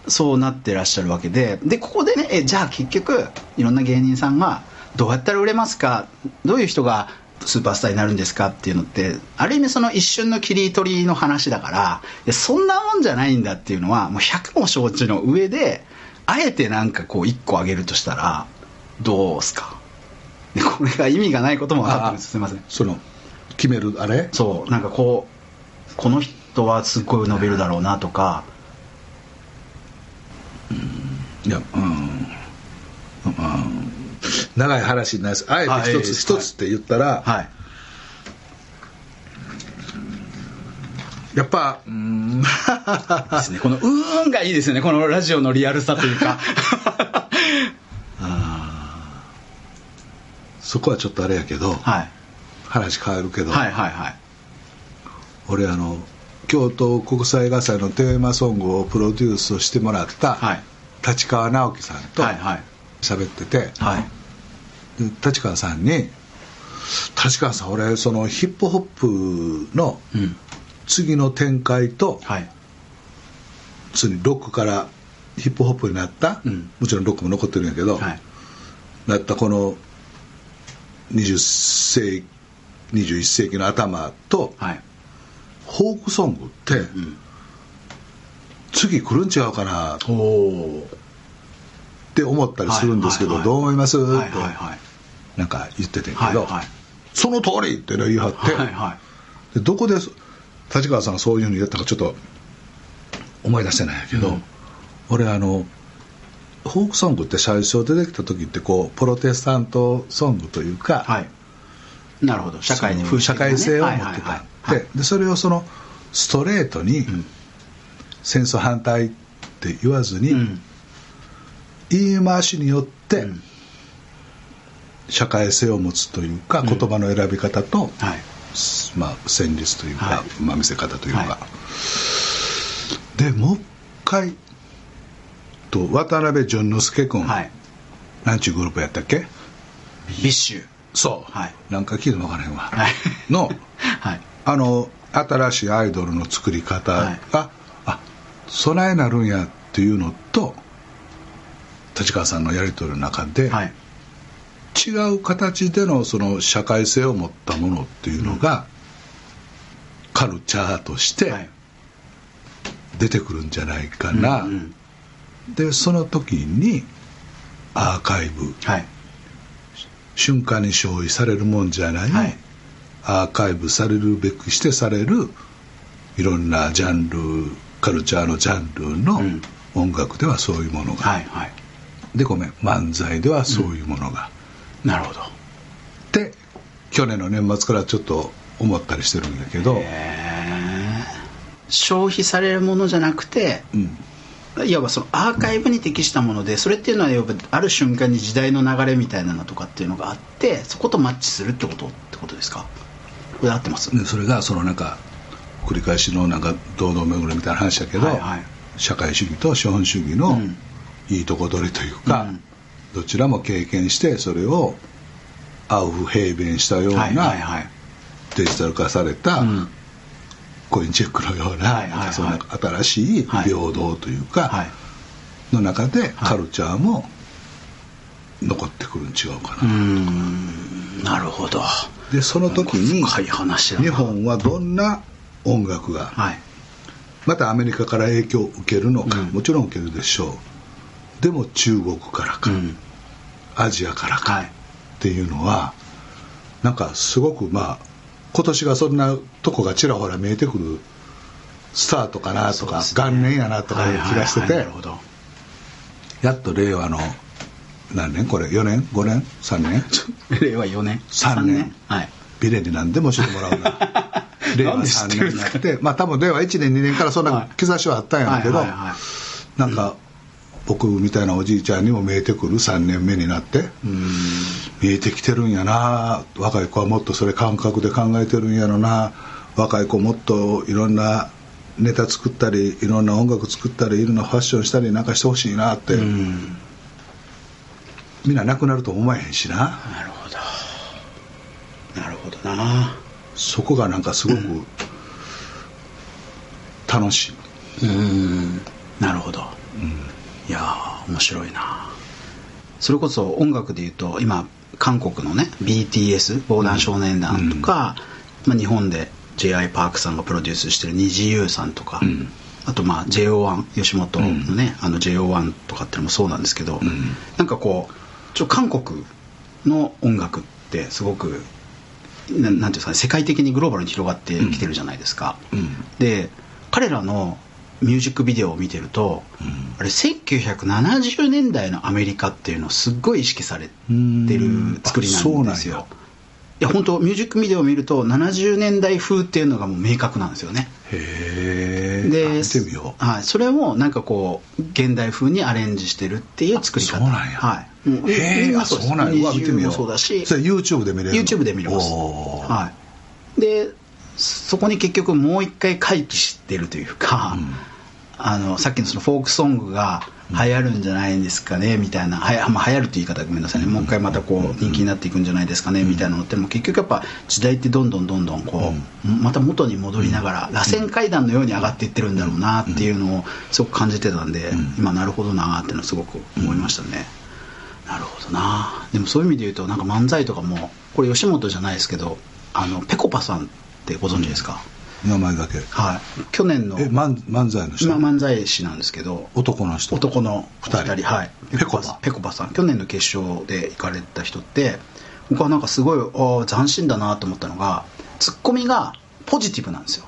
そうなってらっしゃるわけで。でここでねえじゃあ結局いろんな芸人さんがどうやったら売れますか？どういう人がスーパースターになるんですか？っていうのってある意味その一瞬の切り取りの話だから。いやそんなもんじゃないんだっていうのはもう100も承知の上であえてなんかこう1個あげるとしたらどうすか？でこれが意味がないことも分かってるんです。すいません。その決めるあれ？そうなんかこうこの人はすっごい伸びるだろうなとか。いやうん、うん、長い話になります。あえて一つ、はい一つって言ったら、はい。やっぱうん。ですね。この「うーん」がいいですよね。このラジオのリアルさというかそこはちょっとあれやけど、はい。話変わるけど、はいはいはい。俺あの京都国際映画祭のテーマソングをプロデュースをしてもらった、はい。立川直樹さんとはいはい。喋ってて、はい。で立川さんに「立川さん俺そのヒップホップのうん。次の展開と、はい。次ロックからヒップホップになった、うん。もちろんロックも残ってるんやけど、はい。なったこの20世紀21世紀の頭とはい。フォークソングって、ん。次来るん違うかなって思ったりするんですけど、どう思います、ってはいなんか言っててんけど、はいはい。その通りって言い張って、はいはい。でどこで立川さんがそういうふうに言ったかちょっと思い出せないけど、うん。俺あのフォークソングって最初出てきた時ってこうプロテスタントソングというか、はい。なるほど。社会にその社会性を持ってた、はいはいででそれをそのストレートにん。戦争反対って言わずに、うん。言い回しによってうん。社会性を持つというか、ん。言葉の選び方と、はい。まあ、旋律というか、はまあ、見せ方というか、はでもう一回と渡辺淳之介君、はい。なんちゅうグループやったっけ？ビッシュ。そう、はい。なんか聞いても分からへんわ、はい。の。はい。あの新しいアイドルの作り方が、はい。あ備えなるんやっていうのと立川さんのやり取りの中で、はい。違う形でのその社会性を持ったものっていうのが、カルチャーとしてはい。出てくるんじゃないかな、うんうんでその時にアーカイブ。はい。瞬間に消費されるもんじゃない、はい。アーカイブされるべくしてされるいろんなジャンルカルチャーのジャンルのうん。音楽ではそういうものが、はいはい。でごめん漫才ではそういうものが、なるほど。って去年の年末からちょっと思ったりしてるんだけど、消費されるものじゃなくてうん、いわばそのアーカイブに適したものでそれっていうのはやっぱある瞬間に時代の流れみたいなのとかっていうのがあってそことマッチするってことってことですか？これ合ってます？でそれがそのなんか繰り返しのなんか堂々巡りみたいな話だけど、はいはい。社会主義と資本主義のうん。いいとこ取りというか、うん。どちらも経験してそれをアウフ平弁したようはいはいなはい。デジタル化されたうんコインチェックのようなはいはいはい。そんな新しいはい平等というかはい。の中でカルチャーも残ってくるん違うかな。ん。なるほど。でその時に日本はどんな音楽がはい。またアメリカから影響を受けるのか、うん。もちろん受けるでしょう。でも中国からか、うん。アジアからか、はい。っていうのはなんかすごくまあ今年がそんなとこがちらほら見えてくるスタートかなとか、ね。元年やなとかいう気がしてて、やっと令和の何年？これ4年？5年？3年？令和4年。三年。はい。ビレに何でも教えてもらうな。令和なんで知っ3てるんですか？年になってまあ多分令和1年2年からそんはない。兆しはあったんやけど、はいはいはい。なんか僕みたいなおじいちゃんにも見えてくる3年目になって見えてきてるんやな若い子はもっとそれ感覚で考えてるんやろな若い子もっといろんなネタ作ったりいろんな音楽作ったりいろんなファッションしたりなんかしてほしいなって、うん。みんななくなると思えへんしな。なるほど。なるほどな。そこがなんかすごく楽しい、うん。なるほど、いやー面白いな。それこそ音楽でいうと今韓国のね BTS 防弾少年団とか、まあ、日本で J.I. パークさんがプロデュースしてる NiziU さんとか、ん。あとまあ JO1 吉本のね、あの JO1 とかってのもそうなんですけど、なんかこうちょ韓国の音楽ってすごくななんていうんですかね世界的にグローバルに広がってきてるじゃないですか、で彼らのミュージックビデオを見てると、あれ1970年代のアメリカっていうのをすっごい意識されてる作りなんですよ。いや本当ミュージックビデオを見ると70年代風っていうのがもう明確なんですよね。へえ。で見てみよう。はい、それをなんかこう現代風にアレンジしてるっていう作り方。そうなんや。はい、もうみへえそうなんや見てみよう20もそうだし。それ YouTube で見れるの？YouTube で見れます。はい。でそこに結局もう一回回帰してるというか、あのさっきのそのフォークソングが流行るんじゃないんですかねみたいな、はやまあ、流行るって言い方ごめんなさいね。もう一回またこう人気になっていくんじゃないですかねみたいなのって。もう結局やっぱ時代ってどんどんどんどんこう、また元に戻りながら螺旋階段のように上がっていってるんだろうなっていうのをすごく感じてたんで、今なるほどなっていうのはすごく思いましたね、なるほどなでもそういう意味で言うとなんか漫才とかもこれ吉本じゃないですけどあのぺこぱさんってご存知ですか、名前だけ。はい。去年の。え漫漫才の人？今漫才師なんですけど。男の人。男の二2人人はい。ぺこぱ。ぺこぱさん。去年の決勝で行かれた人って僕はなんかすごいあー斬新だなと思ったのがツッコミがポジティブなんですよ。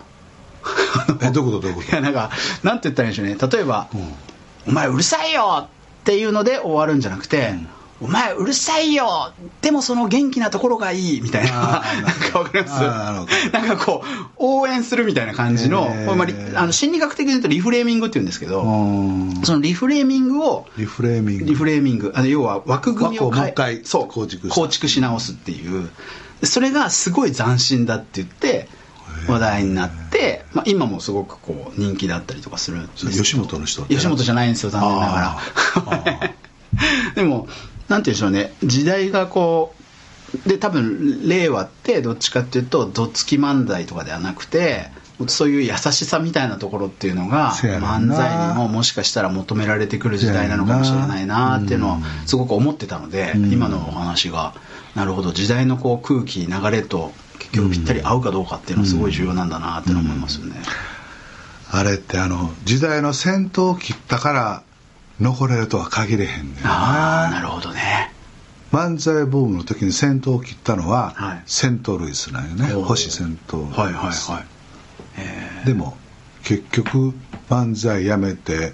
えどういうこと？どういうこいやなんかなんて言ったらいいんでしょうね。例えばと、うん「お前うるさいよ!」っていうので終わるんじゃなくて「お前うるさいよ。でもその元気なところがいい」みたいな。なんかわかります？なんかこう応援するみたいな感じのまあリあの心理学的に言うとリフレーミングって言うんですけどうんそのリフレーミングをリフレーミング。リフレーミングあの要は枠組みを変そう構築構築し直すっていう。それがすごい斬新だって言って話題になって、まあ、今もすごくこう人気だったりとかするんです吉本の人吉本じゃないんですよ残念ながら。でもなんて言うんでしょうね。時代がこうで多分令和ってどっちかっていうとどっつき漫才とかではなくてそういう優しさみたいなところっていうのが漫才にももしかしたら求められてくる時代なのかもしれないなっていうのはすごく思ってたので、うん。今のお話が。なるほど。時代のこう空気流れと結局ぴったり合うかどうかっていうのはすごい重要なんだなって思いますよね。あれってあの時代の先頭を切ったから残れるとは限れへんねんああなるほどね。漫才ブームの時に先頭を切ったのは、はい。セントルイスなんよね。星先頭ルイス。はいはいはい。でも結局漫才やめて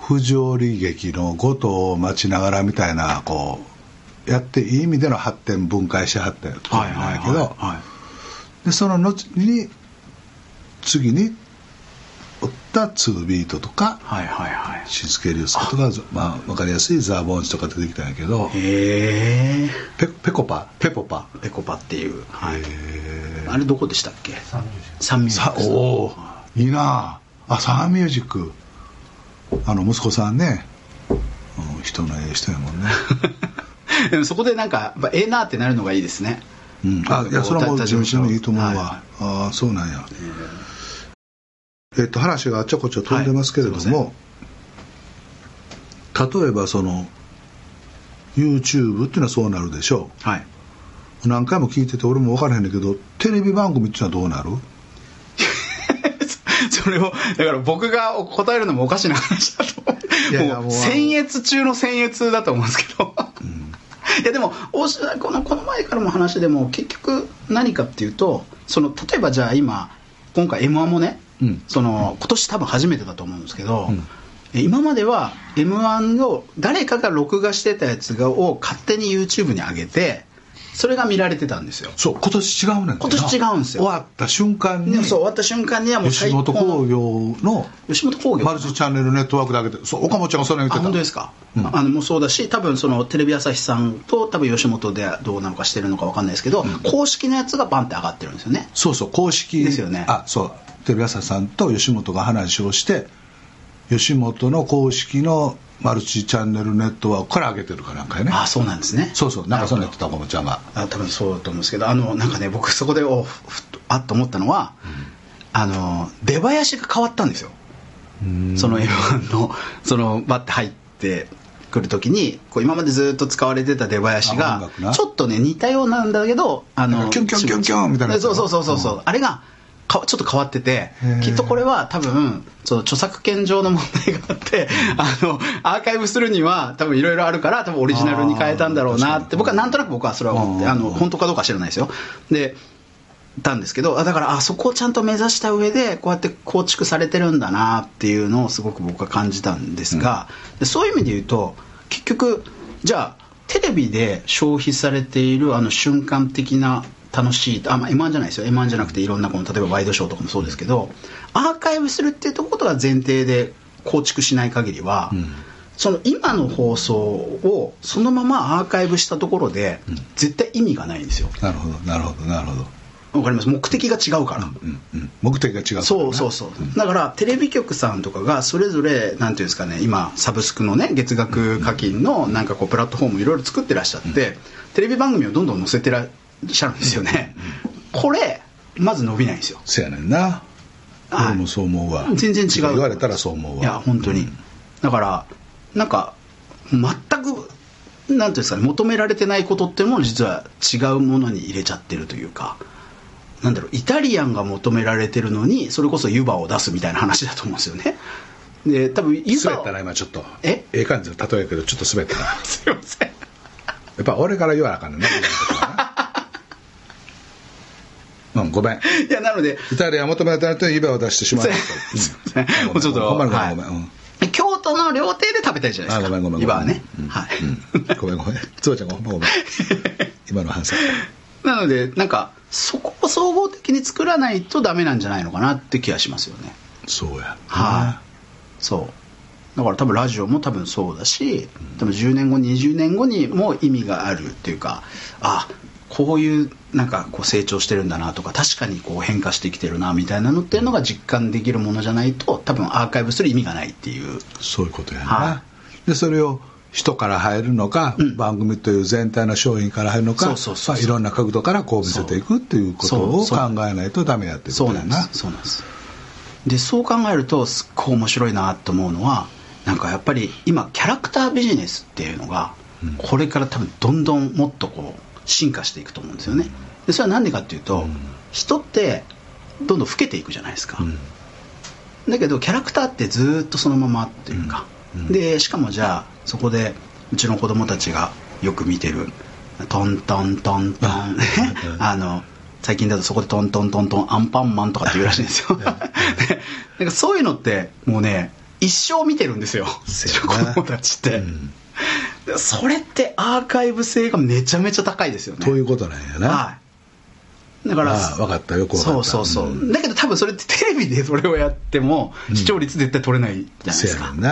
不条理劇のごとを待ちながらみたいなこうやっていい意味での発展分解しはったやつはいはいなんやけど、はい。でその後に次におった2ビートとかはいはいはい。シスケリウスとかまあ、分かりやすいザ・ボーンチとか出てきたんやけどへえ。ペペコパペポパペコパっていう。はい。へあれどこでしたっけ？サンミュージッさク。おおいいなああサンミュージックあの息子さんね、うん、人のええ人やもんね、でもそこでなんかええなってなるのがいいですね。うん、あいやそれはもう他純粋にいいと思うわ、はいはいああそうなんやえっと話があっちゃこっちゃ飛んでますけれどはい。例えばその YouTube っていうのはそうなるでしょはい。う何回も聞いてて俺も分からへんねんけどテレビ番組っていうのはどうなる？それをだから僕が答えるのもおかしな話だと思う。いやいやもうもう僭越中の僭越だと思うんですけど、いやでもこのこの前からも話でも結局何かっていうとその例えばじゃあ今今回 m 1もね、うん。その今年多分初めてだと思うんですけど、うん。え今までは m 1を誰かが録画してたやつがを勝手に YouTube に上げてそれが見られてたんですよ。そう今年違うねん今年違うんですよ。終わった瞬間にそう終わった瞬間にはもう吉本興業の吉本興業。マルチチャンネルネットワークで上げてそう岡本ちゃんがそれ言ってあた本当ですか、うん。あのもうそうだし多分そのテレビ朝日さんと多分吉本でどうなのかしてるのか分かんないですけど、公式のやつがバンって上がってるんですよね。そうそう公式。ですよね。あそう。テレビ朝日さんと吉本が話をして吉本の公式のマルチチャンネルネットワークから上げてるかなんかよね。あそうなんですね。そうそう。なんかそんなやってた岡本ちゃんが。あ多分そうだと思うんですけどあのなんかね僕そこでおふあっと思ったのは、あの出囃子が変わったんですよ。その m 1のそのバッて入ってくる時にこう今までずっと使われてた出囃子がちょっとね似たようなんだけどあのキュンキュンキュンキュンみたいなそうそうそうそうそう、あれがかちょっと変わっててー。きっとこれは多分その著作権上の問題があってあのアーカイブするには多分いろいろあるから多分オリジナルに変えたんだろうなって僕はなんとなく僕はそれは思ってうん。あの本当かどうか知らないですよ。でたんですけどあだからあそこをちゃんと目指した上でこうやって構築されてるんだなっていうのをすごく僕は感じたんですが、でそういう意味で言うと結局じゃあテレビで消費されているあの瞬間的な楽しいあ、まあ、M−1 じゃないですよ。M−1 じゃなくていろんなこの例えばワイドショーとかもそうですけどアーカイブするっていうところが前提で構築しない限りは、その今の放送をそのままアーカイブしたところで絶対意味がないんですよ。なるほどなるほどなるほど。わかります？目的が違うから、うんうん目的が違うからなそうそうそう。だからテレビ局さんとかがそれぞれなんていうんですかね今サブスクのね月額課金のなんかこうプラットフォームいろいろ作ってらっしゃって、テレビ番組をどんどん載せてらっしゃるんですよね、これまず伸びないんですよ。せやねんな。はい。俺もそう思うわ。全然違う。言われたらそう思うわ。いや本当に、うん。だからなんか全くなんていうんですかね求められてないことっていうのも実は違うものに入れちゃってるというか。なんだろうイタリアンが求められてるのにそれこそ湯葉を出すみたいな話だと思うんですよね。で多分湯葉滑ったな今ちょっと。え？ええ感じの例えやけどちょっと滑ったな。や すいません。っぱ俺から言わなあかんねんなうんごめん。いやなのでイタリアン求められてないと指輪を出してしまいません。もうちょっとごめんごめはい。んごめんうん。京都の料亭で食べたいじゃないですか。あごめんごめん湯葉はね、うん。はい、うん。ごめんごめん。つばちゃんごめんごめん。今の反省なのでなんかそこを総合的に作らないとダメなんじゃないのかなって気がしますよね。そうや。はい、そう。だから多分ラジオも多分そうだし多分10年後20年後にも意味があるっていうかあこういうなんかこう成長してるんだなとか確かにこう変化してきてるなみたいなのっていうのが実感できるものじゃないと多分アーカイブする意味がないっていう。そういうことやな、はでそれを人から入るのか、うん。番組という全体の商品から入るのかそうそうそうそう。まあいろんな角度からこう見せていくっていうことを考えないとダメやっていうそうなんでことやな。すそうなんです。でそう考えるとすっごい面白いなと思うのはなんかやっぱり今キャラクタービジネスっていうのがこれから多分どんどんもっとこう進化していくと思うんですよね。でそれは何でかっていうと、人ってどんどん老けていくじゃないですか、だけどキャラクターってずっとそのままっていうか、でしかもじゃあそこでうちの子供たちがよく見てるトントントントン。あの最近だとそこでトントントントンアンパンマンとかって言うらしいんですよ。でなんかそういうのってもうね一生見てるんですよ。せ 子供たちって、うん。でそれってアーカイブ性がめちゃめちゃ高いですよね。ということなんやな、はい。だから分かったよく分かった。そうそうそう、うん。だけど多分それってテレビでそれをやっても視聴率絶対取れないじゃないですか,、ね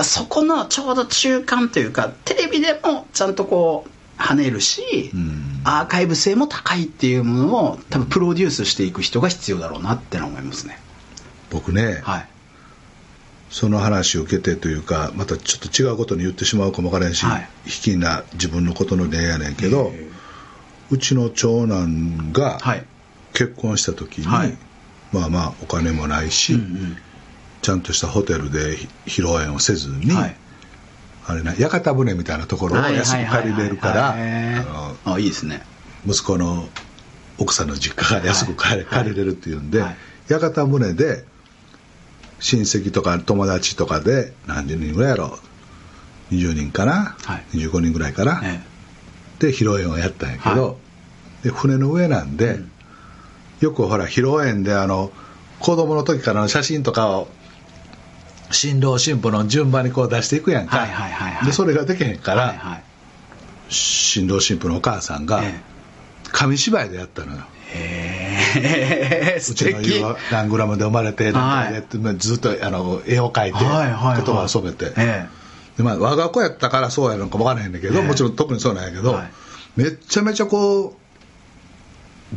んそこのちょうど中間というかテレビでもちゃんとこう跳ねるし、うん。アーカイブ性も高いっていうものを多分プロデュースしていく人が必要だろうなってのは思いますね。僕ね、はいその話を受けてというかまたちょっと違うことに言ってしまうかもわからんし、はい。卑近な自分のことの例やねんけどへうちの長男がはい。結婚した時に、はい。まあまあお金もないし、うんうん。ちゃんとしたホテルで披露宴をせずに、はい。あれな屋形船みたいなところを安く借りれるからいいですね。息子の奥さんの実家が安く借り,、れるっていうんで、はい。屋形船で親戚とか友達とかで何十人ぐらいやろ20人かな、はい。25人ぐらいかな、えで披露宴をやったんやけど、はで船の上なんで、うん。よくほら披露宴であの子供の時からの写真とかを新郎新婦の順番にこう出していくやんか、はいはいはいはい。でそれができへんから、はいはい。新郎新婦のお母さんがえ紙芝居でやったのよ、へえう素ちの家は何グラムで生まれて、はい。ずっとあの絵を描いて、はいはいはい。言葉を染めて、えでまあ、我が子やったからそうやのか分からへんねんけど、ええ。もちろん特にそうなんやけど、はい。めっちゃめちゃこう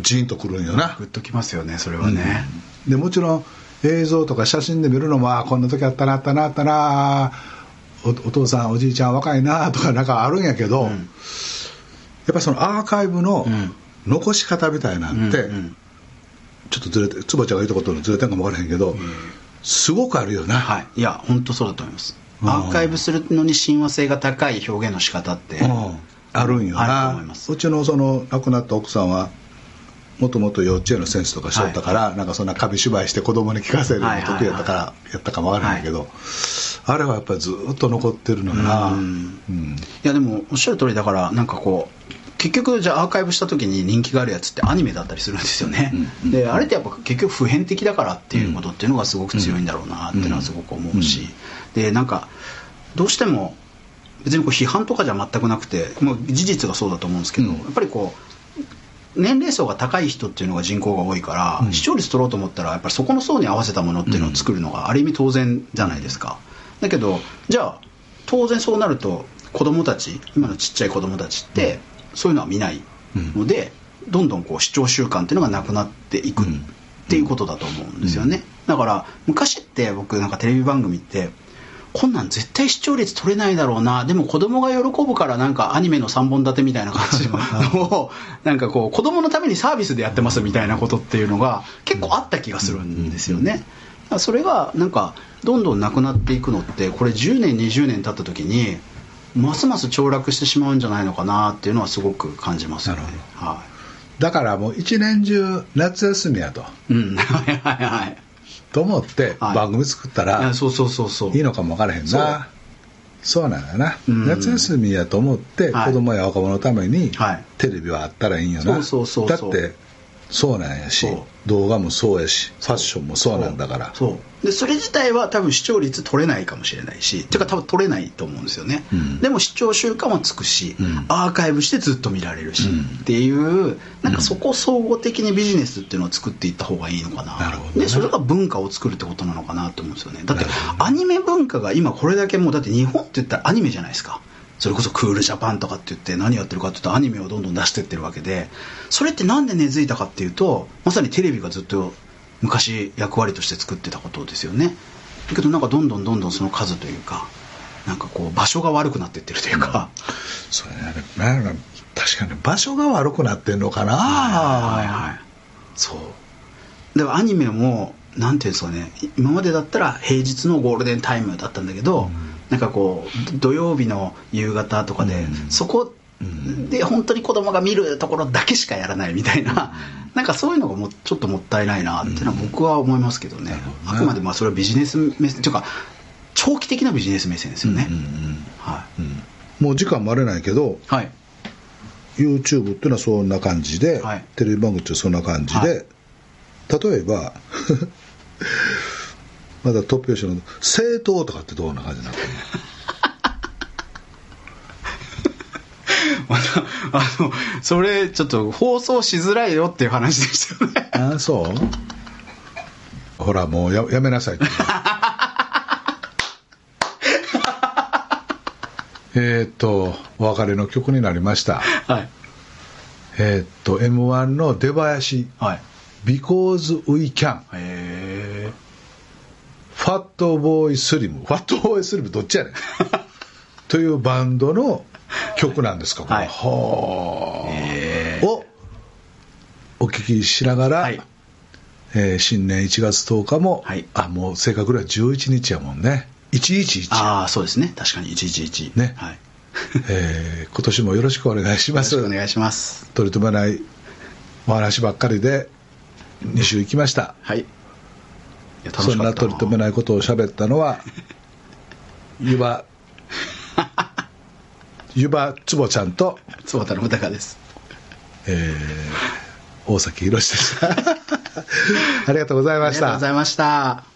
ジーンとくるんよな。グッときますよねそれはね、でもちろん映像とか写真で見るのもあこんな時あったなあったなあったなおお父さんおじいちゃん若いなとかなんかあるんやけど、やっぱりそのアーカイブの残し方みたいなんて、うんうんちょっとずれて坪ちゃんが言ったことのずれてんかも分からへんけど、すごくあるよな、はい。いや本当そうだと思います。うん。アーカイブするのに親和性が高い表現の仕方って、うん。あるんよな。思います。うちのその亡くなった奥さんはもともと幼稚園の先生とかしとったから、なんかそんな紙芝居して子供に聞かせるのが得意やったから、やったかもわからないけど、あれはやっぱりずっと残ってるのよな、うん。うん。いやでもおっしゃる通りだからなんかこう結局じゃあアーカイブした時に人気があるやつってアニメだったりするんですよね、であれってやっぱ結局普遍的だからっていうことっていうのがすごく強いんだろうなっていうのはすごく思うし、でなんかどうしても別にこう批判とかじゃ全くなくてもう事実がそうだと思うんですけど、うん。やっぱりこう年齢層が高い人っていうのが人口が多いから、うん。視聴率取ろうと思ったらやっぱりそこの層に合わせたものっていうのを作るのがある意味当然じゃないですか。だけどじゃあ当然そうなると子供たち今のちっちゃい子供たちってそういうのは見ないので、どんどんこう視聴習慣っていうのがなくなっていくっていうことだと思うんですよね、だから昔って僕なんかテレビ番組ってこんなん絶対視聴率取れないだろうな。でも子供が喜ぶからなんかアニメの3本立てみたいな感じのを なんかこう子供のためにサービスでやってますみたいなことっていうのが結構あった気がするんですよね。それがなんかどんどんなくなっていくのってこれ10年20年経った時にますます凋落してしまうんじゃないのかなっていうのはすごく感じますよねはだからもう一年中夏休みやと。い、うん、はいはいはい。と思ってはい。番組作ったいらやそうそうそうそう。いいのかも分からへんな。そう。なんだな、うん。夏休みやと思ってはい。子供や若者のためにはい。テレビはあったらいいんよな、そうそうそうそう。だってそうなんやし動画もそうやしファッションもそうなんだから。そう。でそれ自体は多分視聴率取れないかもしれないしっていうか多分取れないと思うんですよね、うん。でも視聴習慣はつくし、うん。アーカイブしてずっと見られるし、うん。っていうなんかそこを総合的にビジネスっていうのを作っていった方がいいのかな。なるほどね。でそれが文化を作るってことなのかなと思うんですよね。だってアニメ文化が今これだけもうだって日本って言ったらアニメじゃないですかそれこそクールジャパンとかって言って何やってるかって言うとアニメをどんどん出してってるわけでそれってなんで根付いたかっていうとまさにテレビがずっと昔役割として作ってたことですよね。だけどなんかどんどんどんどんその数というかなんかこう場所が悪くなってってるというか、それね。なんか確かに場所が悪くなってんのかな、はいはいそう。だからアニメもなんていうんですかね。今までだったら平日のゴールデンタイムだったんだけど、なんかこう土曜日の夕方とかで、うん。そこで本当に子供が見るところだけしかやらないみたいな、なんかそういうのがもうちょっともったいないなっていうのは僕は思いますけどね、あくまでまあそれはビジネス目線というか長期的なビジネス目線ですよね、もう時間もあれないけどい、はい、YouTube っていうのはそんな感じで、はい。テレビ番組ってそんな感じで、はい。例えば まだ突拍子の政党とかってどんな感じになってるまたあのそれちょっと放送しづらいよっていう話でしたよね。のああそう？ほらもうややめなさいって。えーっとお別れの曲になりました。はい。えーっと m 1の出囃子。はい「Because We Can」へえファットボーイスリム。ファットボーイスリムどっちやねん。というバンドの曲なんですかこれ。はい。はをお聞きしながら、はい。えー新年1月10日も、はい。あもう正確には11日やもんね。111ああそうですね。確かに。111ね。はい。えー今年もよろしくお願いしよろますしくお願いします。取り留めないお話ばっかりで2週行きました。はいそんな取り留めないことを喋ったのは湯葉湯葉坪ちゃんと、坪田信孝です。えー大崎宏でした ありがとうございました。ありがとうございました